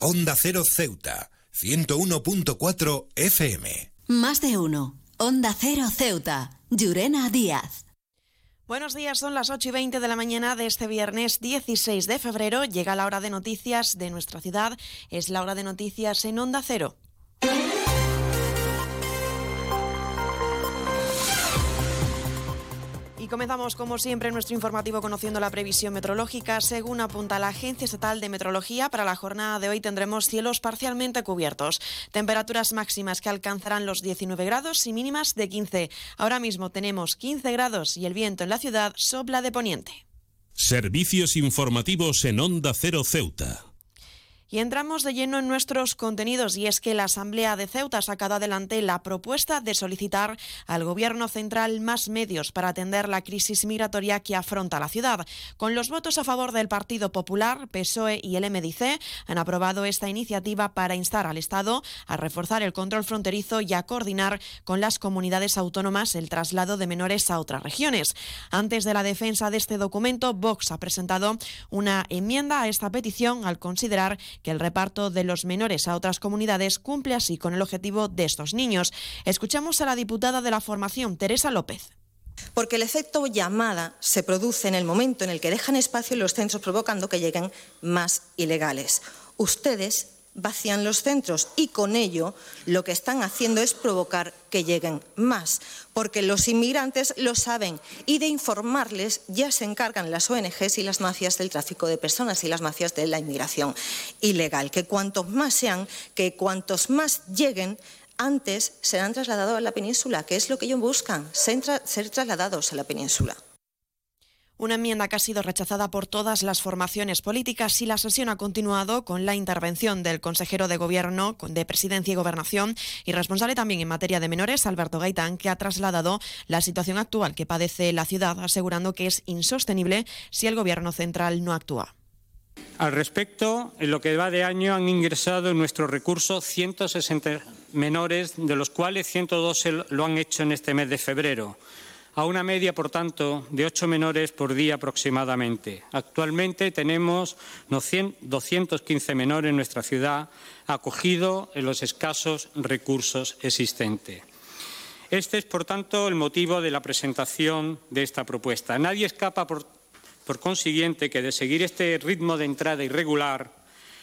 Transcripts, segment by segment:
Onda Cero Ceuta, 101.4 FM. Más de uno. Onda Cero Ceuta, Llurena Díaz. Buenos días, son las 8 y 20 de la mañana de este viernes 16 de febrero. Llega la hora de noticias de nuestra ciudad. Es la hora de noticias en Onda Cero. Comenzamos, como siempre, nuestro informativo conociendo la previsión meteorológica. Según apunta la Agencia Estatal de Meteorología, para la jornada de hoy tendremos cielos parcialmente cubiertos. Temperaturas máximas que alcanzarán los 19 grados y mínimas de 15. Ahora mismo tenemos 15 grados y el viento en la ciudad sopla de poniente. Servicios informativos en Onda Cero Ceuta. Y entramos de lleno en nuestros contenidos y es que la Asamblea de Ceuta ha sacado adelante la propuesta de solicitar al Gobierno central más medios para atender la crisis migratoria que afronta la ciudad. Con los votos a favor del Partido Popular, PSOE y el MDC han aprobado esta iniciativa para instar al Estado a reforzar el control fronterizo y a coordinar con las comunidades autónomas el traslado de menores a otras regiones. Antes de la defensa de este documento, Vox ha presentado una enmienda a esta petición al considerar que el reparto de los menores a otras comunidades cumple así con el objetivo de estos niños. Escuchamos a la diputada de la formación, Teresa López. Porque el efecto llamada se produce en el momento en el que dejan espacio en los centros provocando que lleguen más ilegales. Ustedes vacían los centros y con ello lo que están haciendo es provocar que lleguen más, porque los inmigrantes lo saben y de informarles ya se encargan las ONGs y las mafias del tráfico de personas y las mafias de la inmigración ilegal, que cuantos más sean, que cuantos más lleguen, antes serán trasladados a la península, que es lo que ellos buscan, ser trasladados a la península. Una enmienda que ha sido rechazada por todas las formaciones políticas y la sesión ha continuado con la intervención del consejero de Gobierno de Presidencia y Gobernación y responsable también en materia de menores, Alberto Gaitán, que ha trasladado la situación actual que padece la ciudad, asegurando que es insostenible si el Gobierno central no actúa. Al respecto, en lo que va de año han ingresado en nuestro recurso 160 menores, de los cuales 112 lo han hecho en este mes de febrero a una media, por tanto, de ocho menores por día aproximadamente. Actualmente tenemos 215 menores en nuestra ciudad acogidos en los escasos recursos existentes. Este es, por tanto, el motivo de la presentación de esta propuesta. Nadie escapa, por, por consiguiente, que de seguir este ritmo de entrada irregular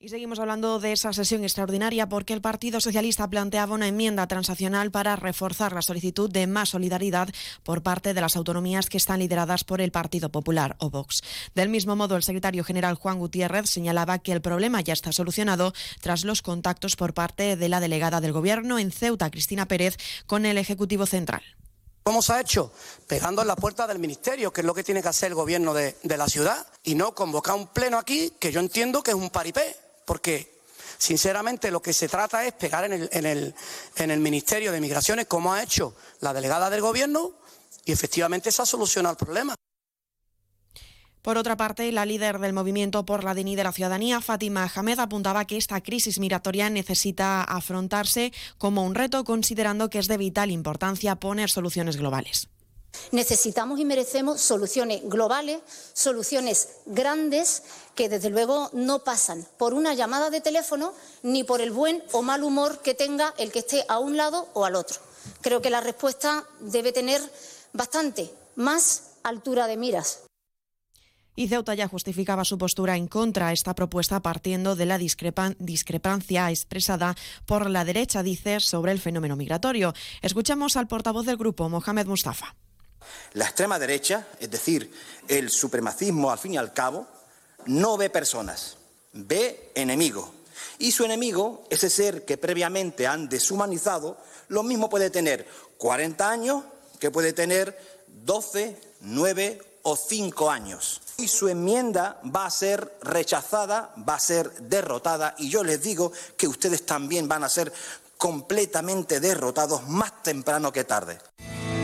Y seguimos hablando de esa sesión extraordinaria porque el Partido Socialista planteaba una enmienda transaccional para reforzar la solicitud de más solidaridad por parte de las autonomías que están lideradas por el Partido Popular o Vox. Del mismo modo, el secretario general Juan Gutiérrez señalaba que el problema ya está solucionado tras los contactos por parte de la delegada del Gobierno en Ceuta, Cristina Pérez, con el Ejecutivo Central. ¿Cómo se ha hecho? Pegando en la puerta del ministerio, que es lo que tiene que hacer el gobierno de, de la ciudad, y no convocar un pleno aquí, que yo entiendo que es un paripé porque sinceramente lo que se trata es pegar en el, en el, en el Ministerio de Migraciones, como ha hecho la delegada del Gobierno, y efectivamente se ha solucionado el problema. Por otra parte, la líder del movimiento por la DNI de la ciudadanía, Fátima Hamed, apuntaba que esta crisis migratoria necesita afrontarse como un reto, considerando que es de vital importancia poner soluciones globales. Necesitamos y merecemos soluciones globales, soluciones grandes que desde luego no pasan por una llamada de teléfono ni por el buen o mal humor que tenga el que esté a un lado o al otro. Creo que la respuesta debe tener bastante más altura de miras. Y Ceuta ya justificaba su postura en contra de esta propuesta partiendo de la discrepancia expresada por la derecha, dice, sobre el fenómeno migratorio. Escuchamos al portavoz del grupo, Mohamed Mustafa. La extrema derecha, es decir, el supremacismo al fin y al cabo, no ve personas, ve enemigo. Y su enemigo, ese ser que previamente han deshumanizado, lo mismo puede tener 40 años que puede tener 12, 9 o 5 años. Y su enmienda va a ser rechazada, va a ser derrotada y yo les digo que ustedes también van a ser completamente derrotados más temprano que tarde.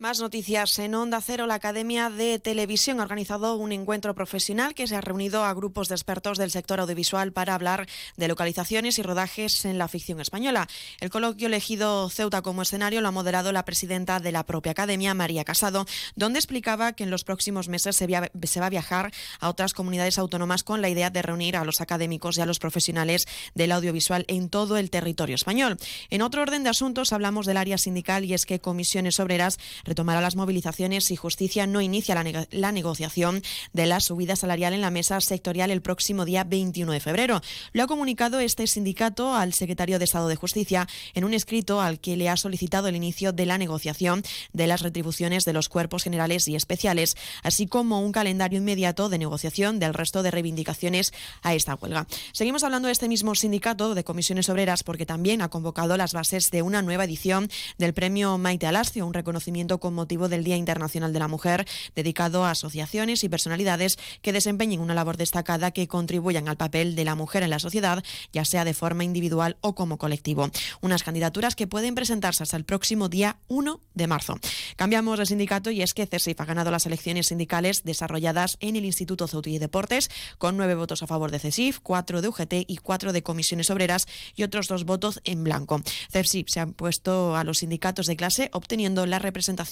Más noticias en Onda Cero. La Academia de Televisión ha organizado un encuentro profesional que se ha reunido a grupos de expertos del sector audiovisual para hablar de localizaciones y rodajes en la ficción española. El coloquio elegido Ceuta como escenario lo ha moderado la presidenta de la propia Academia, María Casado, donde explicaba que en los próximos meses se, va a viajar a otras comunidades autónomas con la idea de reunir a los académicos y a los profesionales del audiovisual en todo el territorio español. En otro orden de asuntos hablamos del área sindical y es que comisiones obreras retomará las movilizaciones y Justicia no inicia la, negociación de la subida salarial en la mesa sectorial el próximo día 21 de febrero. Lo ha comunicado este sindicato al secretario de Estado de Justicia en un escrito al que le ha solicitado el inicio de la negociación de las retribuciones de los cuerpos generales y especiales, así como un calendario inmediato de negociación del resto de reivindicaciones a esta huelga. Seguimos hablando de este mismo sindicato de comisiones obreras porque también ha convocado las bases de una nueva edición del premio Maite Alascio, un reconocimiento con motivo del Día Internacional de la Mujer, dedicado a asociaciones y personalidades que desempeñen una labor destacada que contribuyan al papel de la mujer en la sociedad, ya sea de forma individual o como colectivo. Unas candidaturas que pueden presentarse hasta el próximo día 1 de marzo. Cambiamos de sindicato y es que CESIF ha ganado las elecciones sindicales desarrolladas en el Instituto Ceuti y Deportes, con nueve votos a favor de CESIF, cuatro de UGT y cuatro de comisiones obreras y otros dos votos en blanco. CESIF se ha puesto a los sindicatos de clase obteniendo la representación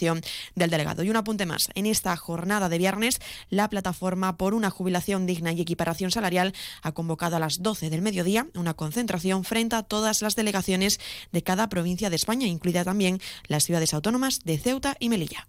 del delegado. Y un apunte más. En esta jornada de viernes, la plataforma por una jubilación digna y equiparación salarial ha convocado a las 12 del mediodía una concentración frente a todas las delegaciones de cada provincia de España, incluida también las ciudades autónomas de Ceuta y Melilla.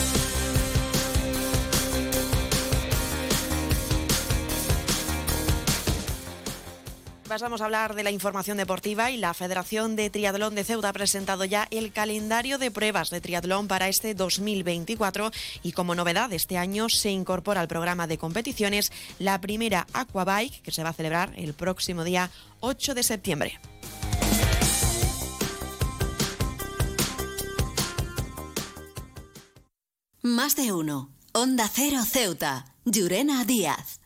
Pasamos a hablar de la información deportiva y la Federación de Triatlón de Ceuta ha presentado ya el calendario de pruebas de triatlón para este 2024 y como novedad este año se incorpora al programa de competiciones la primera Aquabike que se va a celebrar el próximo día 8 de septiembre. Más de uno. Onda Cero Ceuta. Llurena Díaz.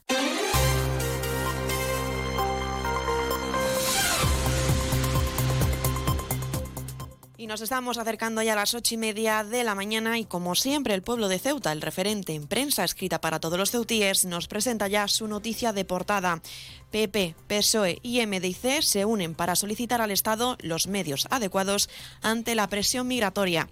Y nos estamos acercando ya a las ocho y media de la mañana y como siempre el pueblo de Ceuta, el referente en prensa escrita para todos los ceutíes, nos presenta ya su noticia de portada. PP, PSOE y MDIC se unen para solicitar al Estado los medios adecuados ante la presión migratoria.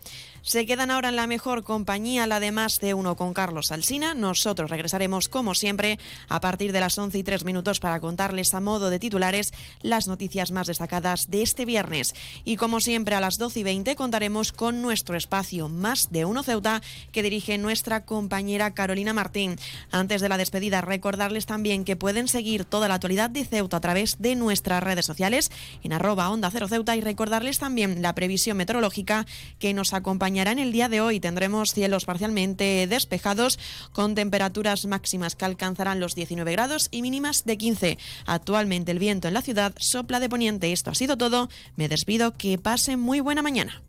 Se quedan ahora en la mejor compañía, la de más de uno con Carlos Alsina. Nosotros regresaremos, como siempre, a partir de las 11 y 3 minutos para contarles a modo de titulares las noticias más destacadas de este viernes. Y como siempre, a las 12 y 20 contaremos con nuestro espacio Más de Uno Ceuta que dirige nuestra compañera Carolina Martín. Antes de la despedida, recordarles también que pueden seguir toda la actualidad de Ceuta a través de nuestras redes sociales en arroba onda cero Ceuta y recordarles también la previsión meteorológica que nos acompaña en el día de hoy. Tendremos cielos parcialmente despejados con temperaturas máximas que alcanzarán los 19 grados y mínimas de 15. Actualmente el viento en la ciudad sopla de poniente. Esto ha sido todo. Me despido. Que pasen muy buena mañana.